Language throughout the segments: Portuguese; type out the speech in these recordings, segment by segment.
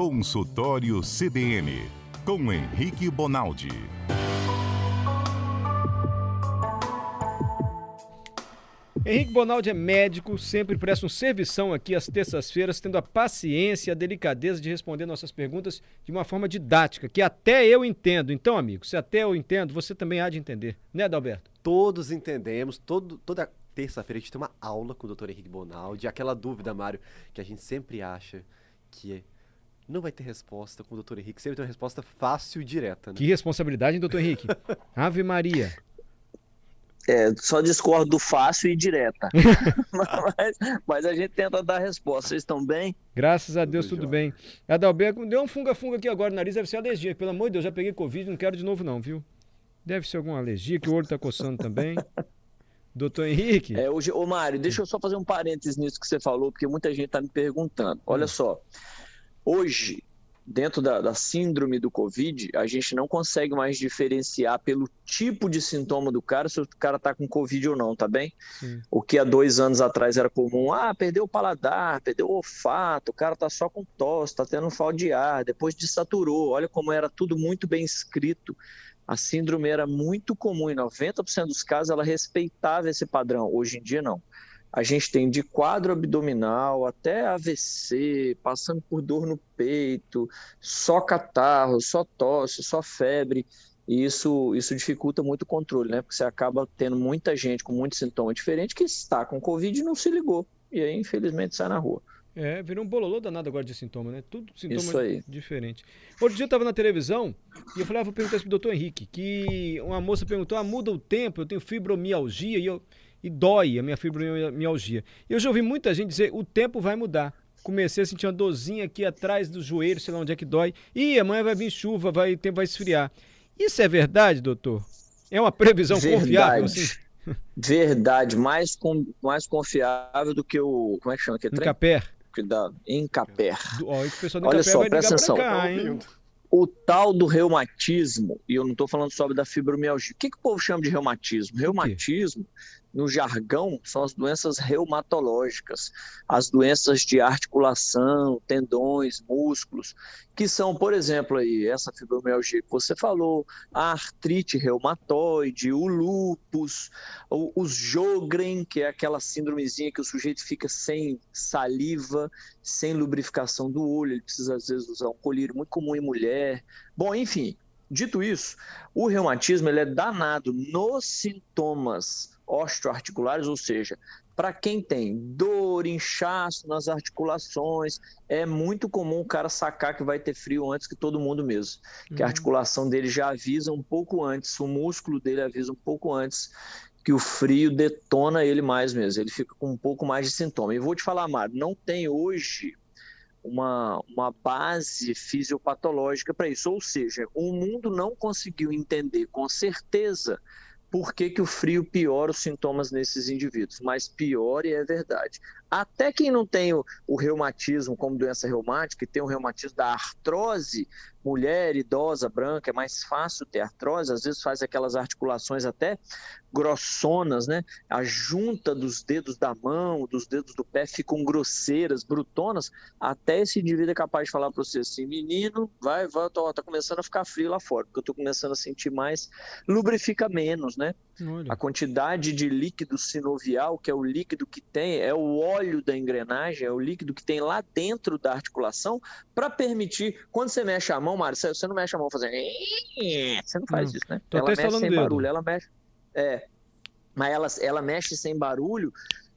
Consultório CBN, com Henrique Bonaldi. Henrique Bonaldi é médico, sempre presta um servição aqui às terças-feiras, tendo a paciência e a delicadeza de responder nossas perguntas de uma forma didática, que até eu entendo. Então, amigo, se até eu entendo, você também há de entender, né, Adalberto? Todos entendemos, todo, toda terça-feira a gente tem uma aula com o Dr. Henrique Bonaldi, aquela dúvida, Mário, que a gente sempre acha que é não vai ter resposta com o Dr. Henrique. Sempre tem uma resposta fácil e direta. Né? Que responsabilidade, hein, doutor Henrique? Ave Maria. É, só discordo do fácil e direta. mas, mas, a gente tenta dar resposta. Vocês estão bem? Graças a Deus, tudo, tudo bem. Adalberto, deu um funga-funga aqui agora no nariz, deve ser alergia. Pelo amor de Deus, já peguei Covid, não quero de novo não, viu? Deve ser alguma alergia, que o olho tá coçando também. Doutor Henrique? É, hoje, ô Mário, deixa eu só fazer um parênteses nisso que você falou, porque muita gente está me perguntando. Olha hum. só, hoje, dentro da, da, síndrome do Covid, a gente não consegue mais diferenciar pelo tipo de sintoma do cara se o cara está com Covid ou não, tá bem? Sim. O que há dois anos atrás era comum, ah, perdeu o paladar, perdeu o olfato, o cara está só com tosse, está tendo falta de ar, depois desaturou, olha como era tudo muito bem escrito. A síndrome era muito comum, em 90% dos casos ela respeitava esse padrão, hoje em dia não. A gente tem de quadro abdominal até AVC, passando por dor no peito, só catarro, só tosse, só febre. E isso, isso dificulta muito o controle, né? Porque você acaba tendo muita gente com muitos sintomas diferentes que está com Covid e não se ligou. E aí, infelizmente, sai na rua. É, virou um bololô danado agora de sintoma, né? Tudo sintoma diferente. Outro dia eu tava na televisão e eu falei, ah, vou perguntar isso pro doutor Henrique, que uma moça perguntou, ah, muda o tempo, eu tenho fibromialgia e eu e dói a minha fibromialgia. Eu já ouvi muita gente dizer o tempo vai mudar. Comecei a sentir uma dorzinha aqui atrás do joelho, sei lá onde é que dói. E amanhã vai vir chuva, vai, o tempo vai esfriar. Isso é verdade, doutor? É uma previsão verdade. confiável? Assim? Verdade, mais, com, mais confiável do que o. Como é que chama? Que é Incaper. Que dá, Incaper. Olha só, presta atenção. Cá, o tal do reumatismo, e eu não estou falando só da fibromialgia. O que, que o povo chama de reumatismo? Reumatismo no jargão, são as doenças reumatológicas, as doenças de articulação, tendões, músculos, que são, por exemplo, aí, essa fibromialgia que você falou, a artrite reumatoide, o lúpus, o, os Jogren, que é aquela síndromezinha que o sujeito fica sem saliva, sem lubrificação do olho, ele precisa às vezes usar um colírio muito comum em mulher. Bom, enfim, dito isso, o reumatismo ele é danado nos sintomas osteoarticulares, ou seja, para quem tem dor, inchaço nas articulações, é muito comum o cara sacar que vai ter frio antes que todo mundo mesmo. Uhum. Que a uhum. articulação dele já avisa um pouco antes, o músculo dele avisa um pouco antes que o frio detona ele mais mesmo. Ele fica com um pouco mais de sintoma. E vou te falar, Mário, não tem hoje uma, uma base fisiopatológica para isso. Ou seja, o mundo não conseguiu entender com certeza por que, que o frio piora os sintomas nesses indivíduos, mas pior e é verdade. Até quem não tem o, o, reumatismo como doença reumática, e tem o reumatismo da artrose, mulher idosa, branca, é mais fácil ter artrose, às vezes faz aquelas articulações até grossonas, né? A junta dos dedos da mão, dos dedos do pé ficam grosseiras, brutonas, até esse indivíduo é capaz de falar para você assim, menino, vai, vai, tô, tá começando a ficar frio lá fora, porque eu tô começando a sentir mais, lubrifica menos, né? Olha. A quantidade de líquido sinovial, que é o líquido que tem, é o óleo da engrenagem, é o líquido que tem lá dentro da articulação, para permitir, quando você mexe a mão, Mário, você não mexe a mão fazendo. Você não faz hum. isso, né? Ela mexe sem dedo. barulho, ela mexe. É. Mas ela, ela mexe sem barulho,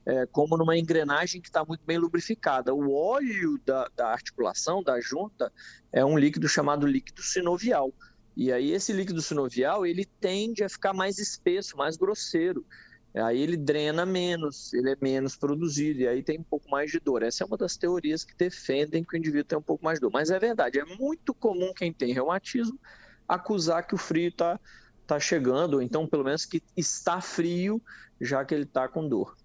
é, como numa engrenagem que está muito bem lubrificada. O óleo da, da articulação, da junta, é um líquido chamado líquido sinovial. E aí esse líquido sinovial, ele tende a ficar mais espesso, mais grosseiro. Aí ele drena menos, ele é menos produzido, e aí tem um pouco mais de dor. Essa é uma das teorias que defendem que o indivíduo tem um pouco mais de dor. Mas é verdade, é muito comum quem tem reumatismo acusar que o frio está tá chegando, ou então pelo menos que está frio, já que ele está com dor.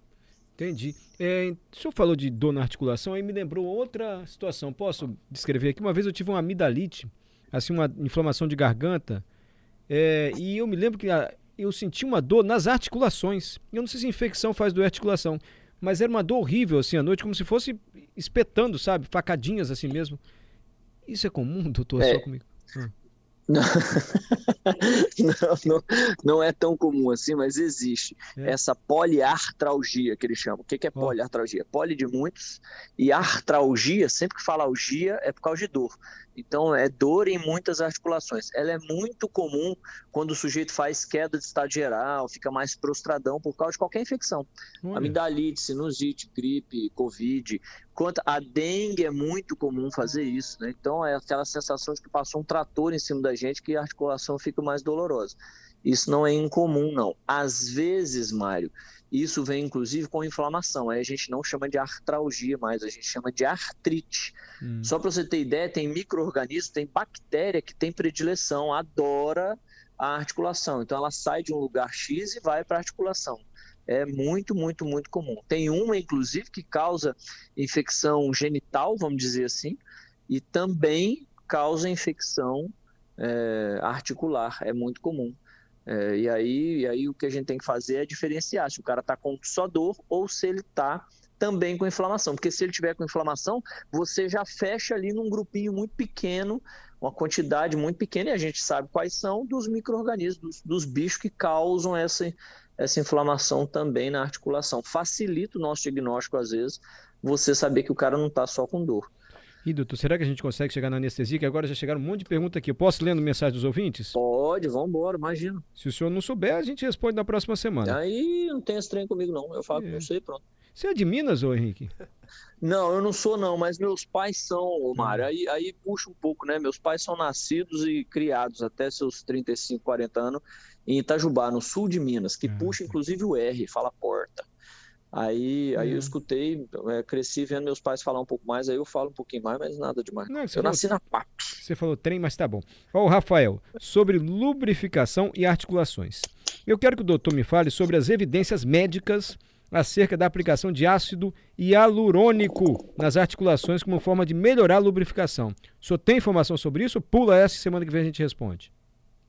Entendi. É, o senhor falou de dor na articulação, aí me lembrou outra situação. Posso descrever aqui? Uma vez eu tive uma amidalite, assim, uma inflamação de garganta. É, e eu me lembro que a, eu senti uma dor nas articulações. Eu não sei se infecção faz doer articulação, mas era uma dor horrível assim à noite, como se fosse espetando, sabe? Facadinhas assim mesmo. Isso é comum, doutor? É. Só comigo? Ah. Não, não, não, é tão comum assim, mas existe é. essa poliartralgia que eles chamam. O que é poliartralgia? Poli de muitos e artralgia, sempre que fala algia, é por causa de dor. Então, é dor em muitas articulações. Ela é muito comum quando o sujeito faz queda de estado geral, fica mais prostradão por causa de qualquer infecção. Olha. Amidalite, sinusite, gripe, covid. Quanto a dengue é muito comum fazer isso, né? Então, é aquela sensação de que passou um trator em cima da gente que a articulação fica mais dolorosa. Isso não é incomum, não. Às vezes, Mário, isso vem inclusive com inflamação. Aí a gente não chama de artralgia mais, a gente chama de artrite. Hum. Só para você ter ideia, tem micro-organismo, tem bactéria que tem predileção, adora a articulação. Então ela sai de um lugar X e vai para a articulação. É muito, muito, muito comum. Tem uma, inclusive, que causa infecção genital, vamos dizer assim, e também causa infecção é, articular. É muito comum. É, e, aí, e aí o que a gente tem que fazer é diferenciar se o cara está com só dor ou se ele está também com inflamação. Porque se ele tiver com inflamação, você já fecha ali num grupinho muito pequeno, uma quantidade muito pequena, e a gente sabe quais são dos micro-organismos, dos, dos bichos que causam essa, essa inflamação também na articulação. Facilita o nosso diagnóstico, às vezes, você saber que o cara não está só com dor. E doutor, será que a gente consegue chegar na anestesia? Que agora já chegaram um monte de perguntas aqui. Eu posso lendo mensagem dos ouvintes? Pode, vamos embora, imagina. Se o senhor não souber, a gente responde na próxima semana. Aí não tem estranho comigo, não. Eu falo é. não sei, pronto. Você é de Minas, ô Henrique? Não, eu não sou, não, mas meus pais são, Mário. Hum. Aí, aí puxa um pouco, né? Meus pais são nascidos e criados até seus 35, 40 anos em Itajubá, no sul de Minas, que ah, puxa inclusive o R, fala porta. Aí, aí eu hum. escutei, é, cresci vendo meus pais falar um pouco mais, aí eu falo um pouquinho mais, mas nada demais. Não, eu falou, nasci na PAP. Você falou trem, mas tá bom. Ó, o Rafael, sobre lubrificação e articulações. Eu quero que o doutor me fale sobre as evidências médicas acerca da aplicação de ácido hialurônico nas articulações como forma de melhorar a lubrificação. O senhor tem informação sobre isso? Pula essa semana que vem a gente responde.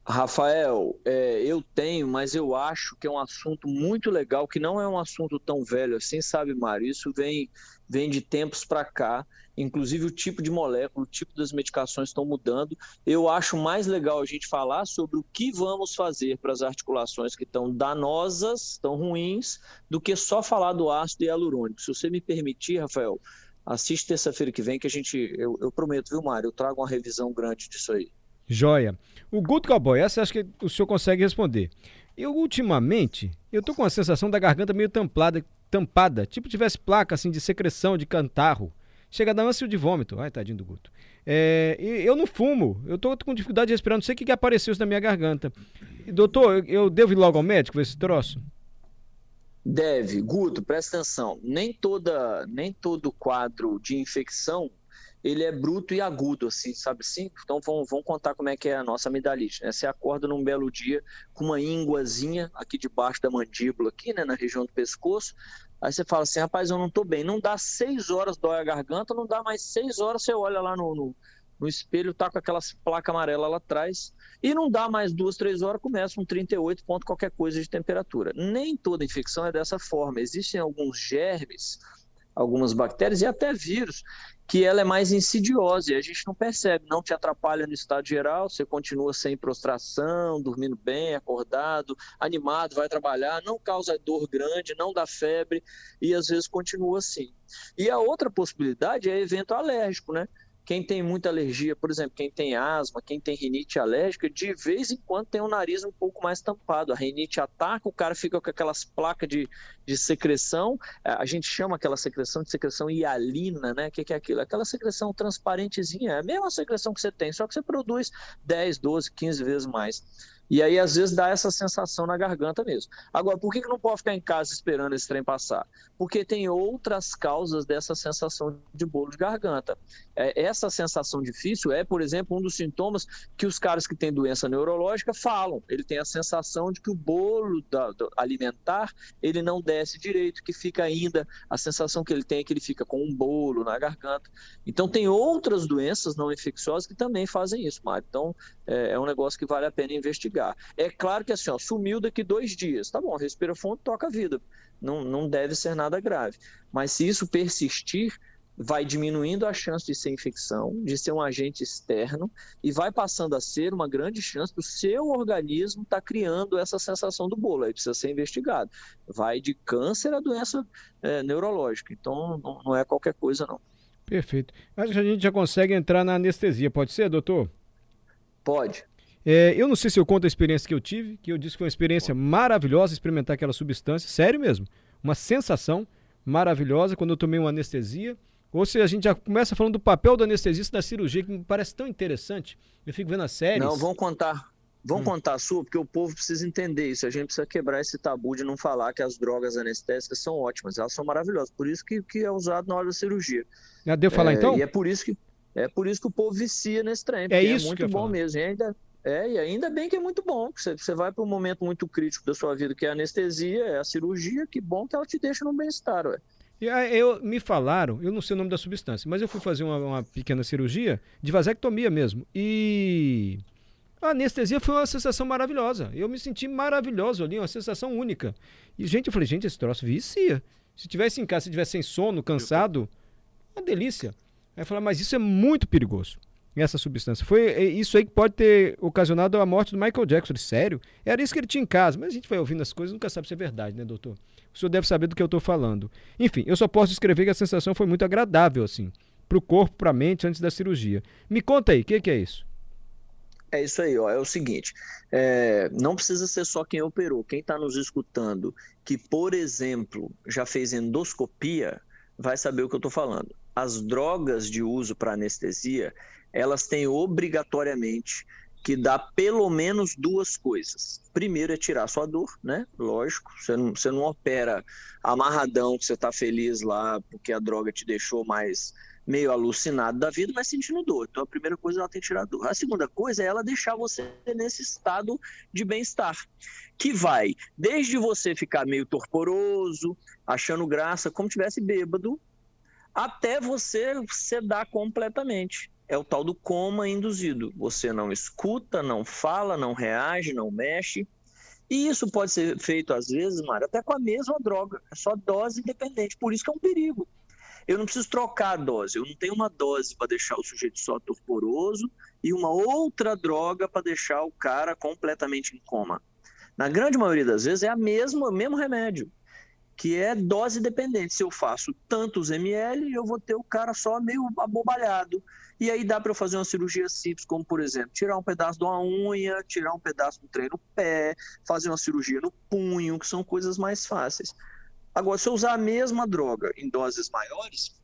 Rafael, é, eu tenho, mas eu acho que é um assunto muito legal, que não é um assunto tão velho assim, sabe, Mário? Isso vem, vem de tempos para cá, inclusive o tipo de molécula, o tipo das medicações estão mudando. Eu acho mais legal a gente falar sobre o que vamos fazer para as articulações que estão danosas, estão ruins, do que só falar do ácido hialurônico. Se você me permitir, Rafael, assiste terça-feira que vem que a gente, eu, eu prometo, viu, Mário? Eu trago uma revisão grande disso aí. Joia. O Guto Cowboy, essa acho que o senhor consegue responder. Eu, ultimamente, eu tô com a sensação da garganta meio tampada, tampada, tipo tivesse placa assim de secreção de cantarro. Chega a dar ânsia de vômito. Ai, tadinho do Guto. É, eu não fumo, eu tô com dificuldade de respirar, não sei o que, que apareceu isso na minha garganta. doutor, eu, eu devo ir logo ao médico ver esse troço? Deve. Guto, presta atenção. Nem, toda, nem todo quadro de infecção ele é bruto e agudo, assim, sabe assim? Então vamos, vamos contar como é que é a nossa amidalite, né? Você acorda num belo dia com uma ínguazinha aqui debaixo da mandíbula, aqui, né, na região do pescoço, aí você fala assim, rapaz, eu não tô bem, não dá seis horas, dói a garganta, não dá mais seis horas, você olha lá no, no, no espelho, tá com aquelas placas amarelas lá atrás, e não dá mais duas, três horas, começa um 38 ponto qualquer coisa de temperatura. Nem toda infecção é dessa forma, existem alguns germes, algumas bactérias e até vírus que ela é mais insidiosa e a gente não percebe, não te atrapalha no estado geral, você continua sem prostração, dormindo bem, acordado, animado, vai trabalhar, não causa dor grande, não dá febre e às vezes continua assim. E a outra possibilidade é evento alérgico, né? Quem tem muita alergia, por exemplo, quem tem asma, quem tem rinite alérgica, de vez em quando tem o nariz um pouco mais tampado. A rinite ataca, o cara fica com aquelas placas de, de secreção. É, a gente chama aquela secreção de secreção hialina, né? O que, que é aquilo? Aquela secreção transparentezinha. É a mesma secreção que você tem, só que você produz 10, 12, 15 vezes mais. E aí, às vezes, dá essa sensação na garganta mesmo. Agora, por que, não pode ficar em casa esperando esse trem passar? Porque tem outras causas dessa sensação de bolo de garganta. É, essa sensação difícil é, por exemplo, um dos sintomas que os caras que têm doença neurológica falam. Ele tem a sensação de que o bolo da, alimentar ele não desce direito, que fica ainda, a sensação que ele tem é que ele fica com um bolo na garganta. Então, tem outras doenças não infecciosas que também fazem isso, Mário. Então, é, é um negócio que vale a pena investigar É claro que assim, ó, sumiu daqui dois dias. Tá bom, respira fundo, toca a vida. Não, não deve ser nada grave. Mas se isso persistir, vai diminuindo a chance de ser infecção, de ser um agente externo, e vai passando a ser uma grande chance do seu organismo estar tá criando essa sensação do bolo. Aí precisa ser investigado. Vai de câncer a doença é, neurológica. Então, não, não é qualquer coisa, não. Perfeito. Acho que a gente já consegue entrar na anestesia, pode ser, doutor? Pode. É, eu não sei se eu conto a experiência que eu tive, que eu disse que foi uma experiência maravilhosa experimentar aquela substância, sério mesmo, uma sensação maravilhosa quando eu tomei uma anestesia. Ou se a gente já começa falando do papel do anestesista na cirurgia, que me parece tão interessante. Eu fico vendo a série. Não, vamos contar. Vamos hum. contar a sua, porque o povo precisa entender isso. A gente precisa quebrar esse tabu de não falar que as drogas anestésicas são ótimas. Elas são maravilhosas. Por isso que, que é usado na hora da cirurgia. Já deu falar é, então? E é por isso que é por isso que o povo vicia nesse trem. É isso é muito bom falar. mesmo. E ainda, é, e ainda bem que é muito bom. Você, você vai para um momento muito crítico da sua vida, que é a anestesia, é a cirurgia, que bom que ela te deixa no bem-estar, ué. E aí, eu, me falaram, eu não sei o nome da substância, mas eu fui fazer uma, uma pequena cirurgia de vasectomia mesmo. E a anestesia foi uma sensação maravilhosa. Eu me senti maravilhoso ali, uma sensação única. E, gente, eu falei, gente, esse troço vicia. Se tivesse em casa, se tivesse sem sono, cansado, uma delícia. Aí eu falei, mas isso é muito perigoso, essa substância. Foi é, isso aí que pode ter ocasionado a morte do Michael Jackson. Sério? Era isso que ele tinha em casa. Mas a gente vai ouvindo as coisas nunca sabe se é verdade, né, doutor? O senhor deve saber do que eu estou falando. Enfim, eu só posso descrever que a sensação foi muito agradável, assim, para o corpo, para a mente, antes da cirurgia. Me conta aí, o que, que, é isso? É isso aí, ó. É o seguinte: é, não precisa ser só quem operou. Quem está nos escutando, que, por exemplo, já fez endoscopia, vai saber o que eu estou falando. As drogas de uso para anestesia, elas têm obrigatoriamente que dá pelo menos duas coisas. Primeiro é tirar sua dor, né? Lógico, você não, você não opera amarradão, que você está feliz lá porque a droga te deixou mais meio alucinado da vida, mas sentindo dor. Então a primeira coisa ela tem que tirar a dor. A segunda coisa é ela deixar você nesse estado de bem-estar, que vai desde você ficar meio torporoso, achando graça, como tivesse bêbado, até você sedar completamente é o tal do coma induzido. Você não escuta, não fala, não reage, não mexe. E isso pode ser feito, às vezes, Mário, até com a mesma droga. É só dose independente. Por isso que é um perigo. Eu não preciso trocar a dose. Eu não tenho uma dose para deixar o sujeito só torporoso e uma outra droga para deixar o cara completamente em coma. Na grande maioria das vezes é a mesma, o mesmo remédio que é dose dependente. Se eu faço tantos ml, eu vou ter o cara só meio abobalhado. E aí dá para eu fazer uma cirurgia simples, como por exemplo, tirar um pedaço de uma unha, tirar um pedaço do trem no pé, fazer uma cirurgia no punho, que são coisas mais fáceis. Agora, se eu usar a mesma droga em doses maiores,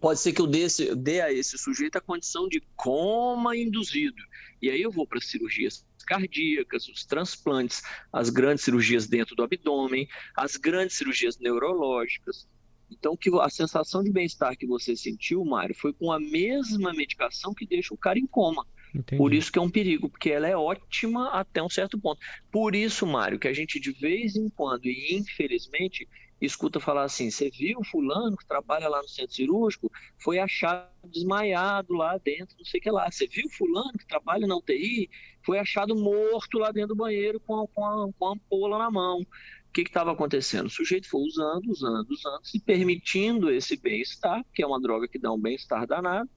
pode ser que eu dê, dê a esse sujeito a condição de coma induzido. E aí eu vou para cirurgias cardíacas, os transplantes, as grandes cirurgias dentro do abdômen, as grandes cirurgias neurológicas. Então, que a sensação de bem-estar que você sentiu, Mário, foi com a mesma medicação que deixa o cara em coma. Entendi. Por isso que é um perigo, porque ela é ótima até um certo ponto. Por isso, Mário, que a gente de vez em quando, e infelizmente, escuta falar assim: você viu fulano que trabalha lá no centro cirúrgico, foi achado desmaiado lá dentro, não sei o que lá. Você viu fulano que trabalha na UTI, foi achado morto lá dentro do banheiro com a, com a, com a ampola na mão. O que estava acontecendo? O sujeito foi usando, usando, usando, se permitindo esse bem-estar, que é uma droga que dá um bem-estar danado,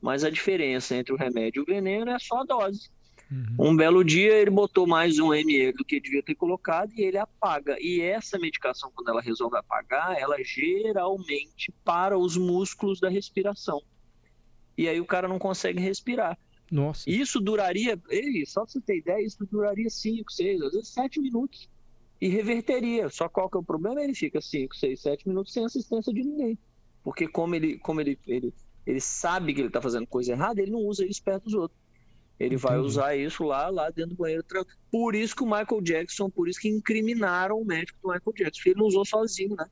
mas a diferença entre o remédio e o veneno é só a dose. Uhum. Um belo dia ele botou mais um ml do que devia ter colocado e ele apaga. E essa medicação, quando ela resolve apagar, ela geralmente para os músculos da respiração. E aí o cara não consegue respirar. Nossa. Isso duraria, ei, só pra você ter ideia, isso duraria 5, 6, às vezes 7 minutos. E reverteria. Só qual que é o problema? Ele fica 5, 6, 7 minutos sem assistência de ninguém. Porque como ele, como ele, ele, ele sabe que ele está fazendo coisa errada, ele não usa isso perto dos outros. Ele Entendi. vai usar isso lá, lá dentro do banheiro. Por isso que o Michael Jackson, por isso que incriminaram o médico do Michael Jackson, porque ele não usou sozinho, né?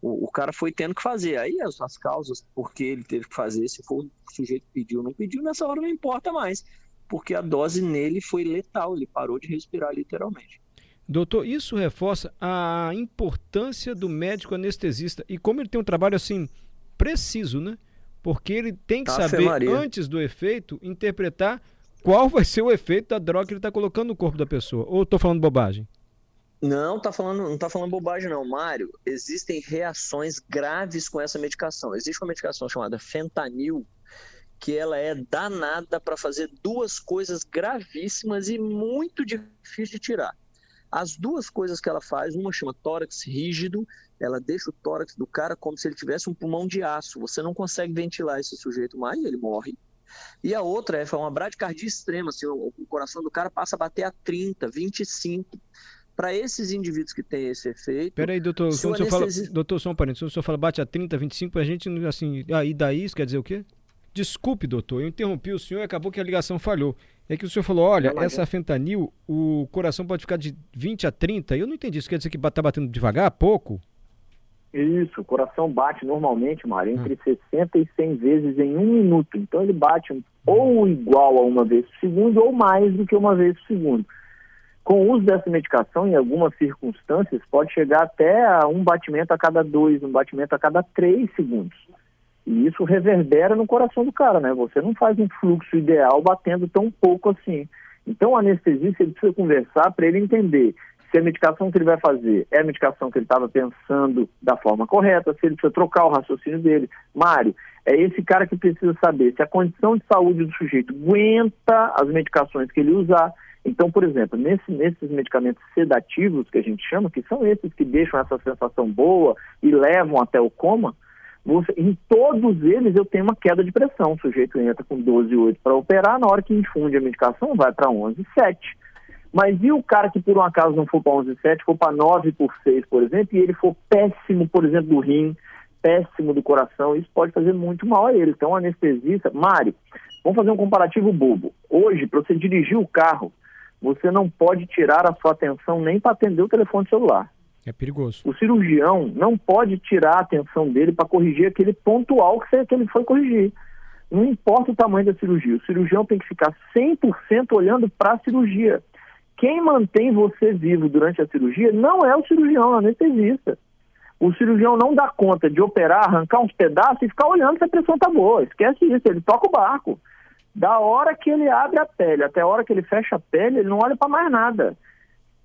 O, o cara foi tendo que fazer. Aí as, as causas, porque ele teve que fazer, se for o sujeito pediu ou não pediu, nessa hora não importa mais. Porque a dose nele foi letal, ele parou de respirar literalmente. Doutor, isso reforça a importância do médico anestesista e como ele tem um trabalho assim preciso, né? Porque ele tem que saber, Maria. antes do efeito, interpretar qual vai ser o efeito da droga que ele está colocando no corpo da pessoa. Ou estou falando bobagem? Não, tá falando, não tá falando bobagem não, Mário. Existem reações graves com essa medicação. Existe uma medicação chamada fentanil, que ela é danada para fazer duas coisas gravíssimas e muito difíceis de tirar. As duas coisas que ela faz, uma chama tórax rígido, ela deixa o tórax do cara como se ele tivesse um pulmão de aço. Você não consegue ventilar esse sujeito mais ele morre. E a outra é uma bradicardia extrema, assim, o, o coração do cara passa a bater a 30, 25 para esses indivíduos que têm esse efeito. Peraí, doutor, o senhor fala, doutor, só um parênteses, o senhor fala bate a 30, 25, a gente, assim, ah, daí isso quer dizer o quê? Desculpe, doutor, eu interrompi o senhor e acabou que a ligação falhou. É que o senhor falou, olha, essa fentanil, o coração pode ficar de 20 a 30. Eu não entendi isso. Quer dizer que está batendo devagar, pouco? Isso, o coração bate normalmente, Mário, entre ah. 60 e 100 vezes em um minuto. Então ele bate ou igual a uma vez por segundo ou mais do que uma vez por segundo. Com o uso dessa medicação, em algumas circunstâncias, pode chegar até a um batimento a cada dois, um batimento a cada três segundos. E isso reverbera no coração do cara, né? Você não faz um fluxo ideal batendo tão pouco assim. Então, o anestesista ele precisa conversar para ele entender se a medicação que ele vai fazer é a medicação que ele estava pensando da forma correta, se ele precisa trocar o raciocínio dele. Mário, é esse cara que precisa saber se a condição de saúde do sujeito aguenta as medicações que ele usar. Então, por exemplo, nesse, nesses medicamentos sedativos que a gente chama, que são esses que deixam essa sensação boa e levam até o coma, você, em todos eles eu tenho uma queda de pressão. O sujeito entra com 12,8 para operar, na hora que infunde a medicação vai para 11,7. Mas e o cara que por um acaso não for para 11,7, for para 9 por 6, por exemplo, e ele for péssimo, por exemplo, do rim, péssimo do coração, isso pode fazer muito mal a ele. Então, anestesista, Mário, vamos fazer um comparativo bobo. Hoje, para você dirigir o carro, você não pode tirar a sua atenção nem para atender o telefone celular. É perigoso. O cirurgião não pode tirar a atenção dele para corrigir aquele pontual que, que ele foi corrigir. Não importa o tamanho da cirurgia, o cirurgião tem que ficar 100% olhando para a cirurgia. Quem mantém você vivo durante a cirurgia não é o cirurgião, é o anestesista. O cirurgião não dá conta de operar, arrancar uns pedaços e ficar olhando se a pressão está boa. Esquece isso, ele toca o barco. Da hora que ele abre a pele até a hora que ele fecha a pele, ele não olha para mais nada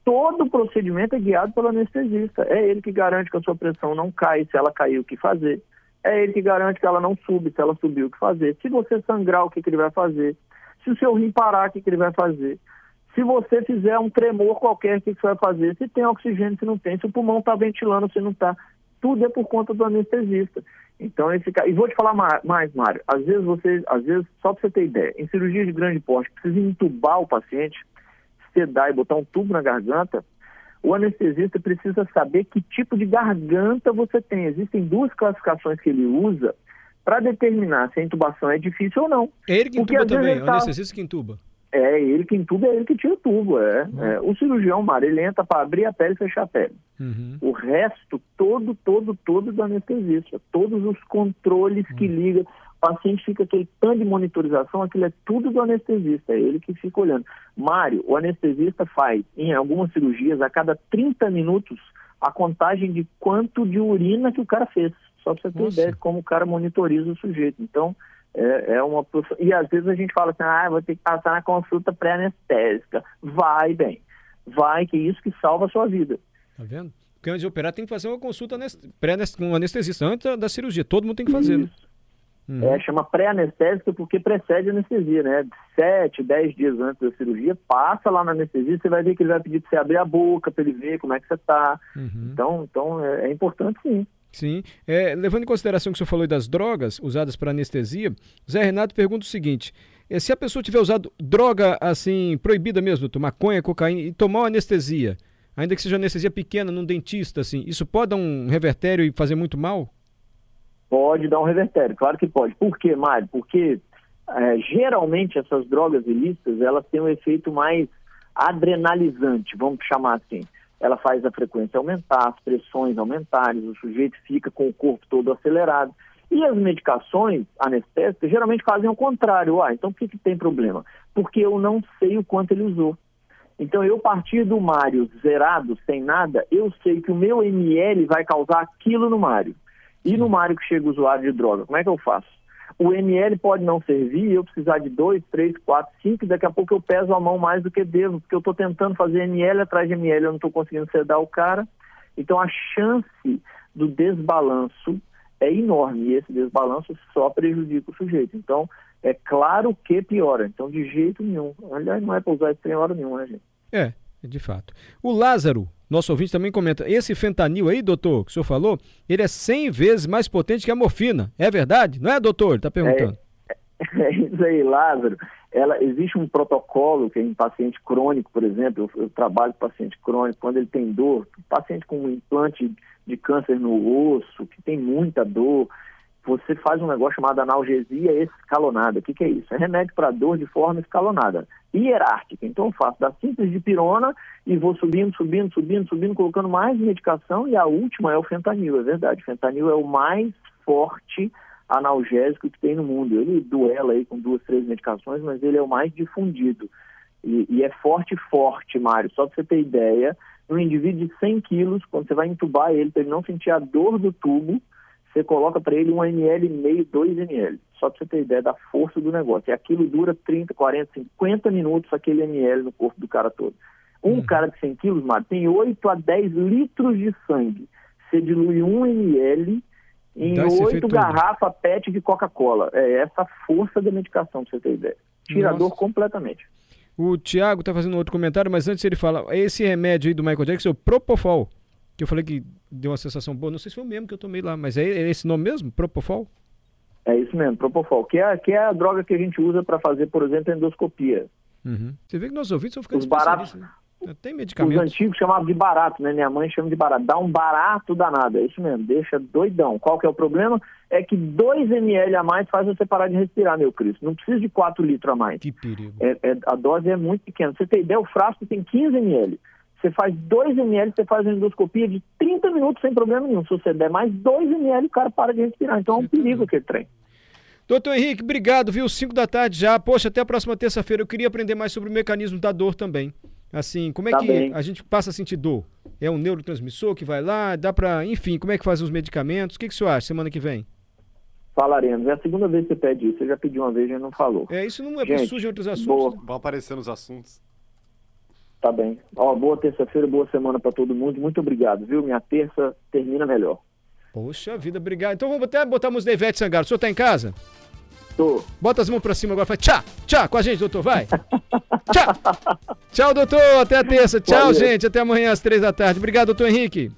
todo o procedimento é guiado pelo anestesista. É ele que garante que a sua pressão não cai, se ela caiu, o que fazer. É ele que garante que ela não sube, se ela subiu, o que fazer. Se você sangrar, o que, que ele vai fazer. Se o seu rim parar, o que, que ele vai fazer. Se você fizer um tremor qualquer, o que, você vai fazer. Se tem oxigênio, se não tem. Se o pulmão está ventilando, se não está. Tudo é por conta do anestesista. Então, esse cara... E vou te falar mais, Mário. Às vezes você, às vezes, só para você ter ideia, em cirurgia de grande porte, precisa entubar o paciente, sedar e botar um tubo na garganta, o anestesista precisa saber que tipo de garganta você tem. Existem duas classificações que ele usa para determinar se a intubação é difícil ou não. É ele que intuba também, tá... o anestesista que intuba. É ele que intuba, é ele que tira o tubo. É. Uhum. é. O cirurgião, Mário, ele entra para abrir a pele e fechar a pele. Uhum. O resto, todo, todo, todo do anestesista. Todos os controles uhum. que ligam. O paciente fica aquele tanto de monitorização, aquilo é tudo do anestesista, é ele que fica olhando. Mário, o anestesista faz, em algumas cirurgias, a cada 30 minutos, a contagem de quanto de urina que o cara fez. Só para você ter Nossa. ideia de como o cara monitoriza o sujeito. Então, é, é uma. E às vezes a gente fala assim, ah, vou ter que passar na consulta pré-anestésica. Vai bem. Vai, que é isso que salva a sua vida. Tá vendo? Porque antes de operar tem que fazer uma consulta pré com um anestesista antes da cirurgia. Todo mundo tem que fazer, né? isso. né? Uhum. É, chama pré-anestésica porque precede a anestesia, né? Sete, dez dias antes da cirurgia, passa lá na anestesia, você vai ver que ele vai pedir para você abrir a boca, para ele ver como é que você está. Uhum. Então, então é, é, importante sim. Sim. É, levando em consideração que o senhor falou das drogas usadas para anestesia, Zé Renato pergunta o seguinte: é, se a pessoa tiver usado droga assim, proibida mesmo, tomar maconha, cocaína, e tomar uma anestesia, ainda que seja anestesia pequena num dentista, assim, isso pode dar um revertério e fazer muito mal? Pode dar um revertério, claro que pode. Por quê, Mário? Porque é, geralmente essas drogas ilícitas, elas têm um efeito mais adrenalizante, vamos chamar assim. Ela faz a frequência aumentar, as pressões aumentarem, o sujeito fica com o corpo todo acelerado. E as medicações anestésicas geralmente fazem o contrário. Ah, então por que, que tem problema? Porque eu não sei o quanto ele usou. Então, eu partir do Mário zerado, sem nada, eu sei que o meu ML vai causar aquilo no Mário. E no Mário que chega o usuário de droga, como é que eu faço? O ml pode não servir, eu precisar de 2, 3, 4, 5, e daqui a pouco eu peso a mão mais do que devo, porque eu estou tentando fazer ml atrás de ml, eu não estou conseguindo sedar o cara. Então a chance do desbalanço é enorme, e esse desbalanço só prejudica o sujeito. Então, é claro que piora. Então, de jeito nenhum. Aliás, não é para usar isso em hora nenhuma, né, gente? É, de fato. O Lázaro, nosso ouvinte também comenta, esse fentanil aí, doutor, que o senhor falou, ele é 100 vezes mais potente que a morfina. É verdade? Não é, doutor? Ele está perguntando. É, é, isso aí, Lázaro. Ela, existe um protocolo que é em paciente crônico, por exemplo, eu, eu trabalho com paciente crônico, quando ele tem dor, paciente com um implante de câncer no osso, que tem muita dor, você faz um negócio chamado analgesia escalonada. O que, que é isso? É remédio para dor de forma escalonada, hierárquica. Então eu faço da simples de pirona e vou subindo, subindo, subindo, subindo, colocando mais medicação e a última é o fentanil, é verdade. O fentanil é o mais forte analgésico que tem no mundo. Ele duela aí com duas, três medicações, mas ele é o mais difundido. E, e é forte, forte, Mário. Só para você ter ideia, no indivíduo de 100 quilos, quando você vai entubar ele, para ele não sentir a dor do tubo, você coloca para ele 1 ml e meio, 2 ml. Só para você ter ideia da força do negócio. E aquilo dura 30, 40, 50 minutos aquele ml no corpo do cara todo. Um uhum. cara de 100 quilos, Mário, tem 8 a 10 litros de sangue. Você dilui 1 ml em 8 garrafas PET de Coca-Cola. É essa força da medicação, para você ter ideia. Tirador completamente. O Tiago está fazendo outro comentário, mas antes ele fala, esse remédio aí do Michael Jackson, é o Propofol, que eu falei que deu uma sensação boa, não sei se foi o mesmo que eu tomei lá, mas é, é esse nome mesmo, Propofol? É isso mesmo, Propofol, que é, que é a droga que a gente usa para fazer, por exemplo, endoscopia. Uhum. Você vê que nossos ouvintes estão ficando Os baratos, né? Tem medicamento. Os antigos chamavam de barato, né? Minha mãe chama de barato. Dá um barato danado, é isso mesmo, deixa doidão. Qual que é o problema? É que 2 ml a mais faz você parar de respirar, meu Cristo. Não precisa de 4 litros a mais. Que perigo. É, é, a dose é muito pequena. Você tem ideia, o frasco tem 15 ml. Você faz 2 ml, você faz uma endoscopia de 30 minutos sem problema nenhum. Se você der mais 2 ml, o cara para de respirar. Então é um perigo aquele trem. Doutor Henrique, obrigado, viu? 5 da tarde já. Poxa, até a próxima terça-feira. Eu queria aprender mais sobre o mecanismo da dor também. Assim, como é tá que bem. a gente passa a sentir dor? É um neurotransmissor que vai lá, dá para, enfim, como é que faz os medicamentos? O que, que o senhor acha semana que vem? Falaremos. É a segunda vez que você pede isso. Você já pediu uma vez e não falou. É, isso não é gente, surge outros assuntos. Boa. Vão aparecer nos assuntos. Tá bem. Ó, boa terça-feira, boa semana para todo mundo. Muito obrigado, viu? Minha terça termina melhor. Poxa vida, obrigado. Então vamos até botar a música da Ivete Sangaro. O senhor tá em casa? Tô. Bota as mãos pra cima agora, faz tchau, tchau com a gente, doutor, vai. tchau. Tchau, doutor, até a terça. Tchau, Valeu. gente, até amanhã às três da tarde. Obrigado, doutor Henrique.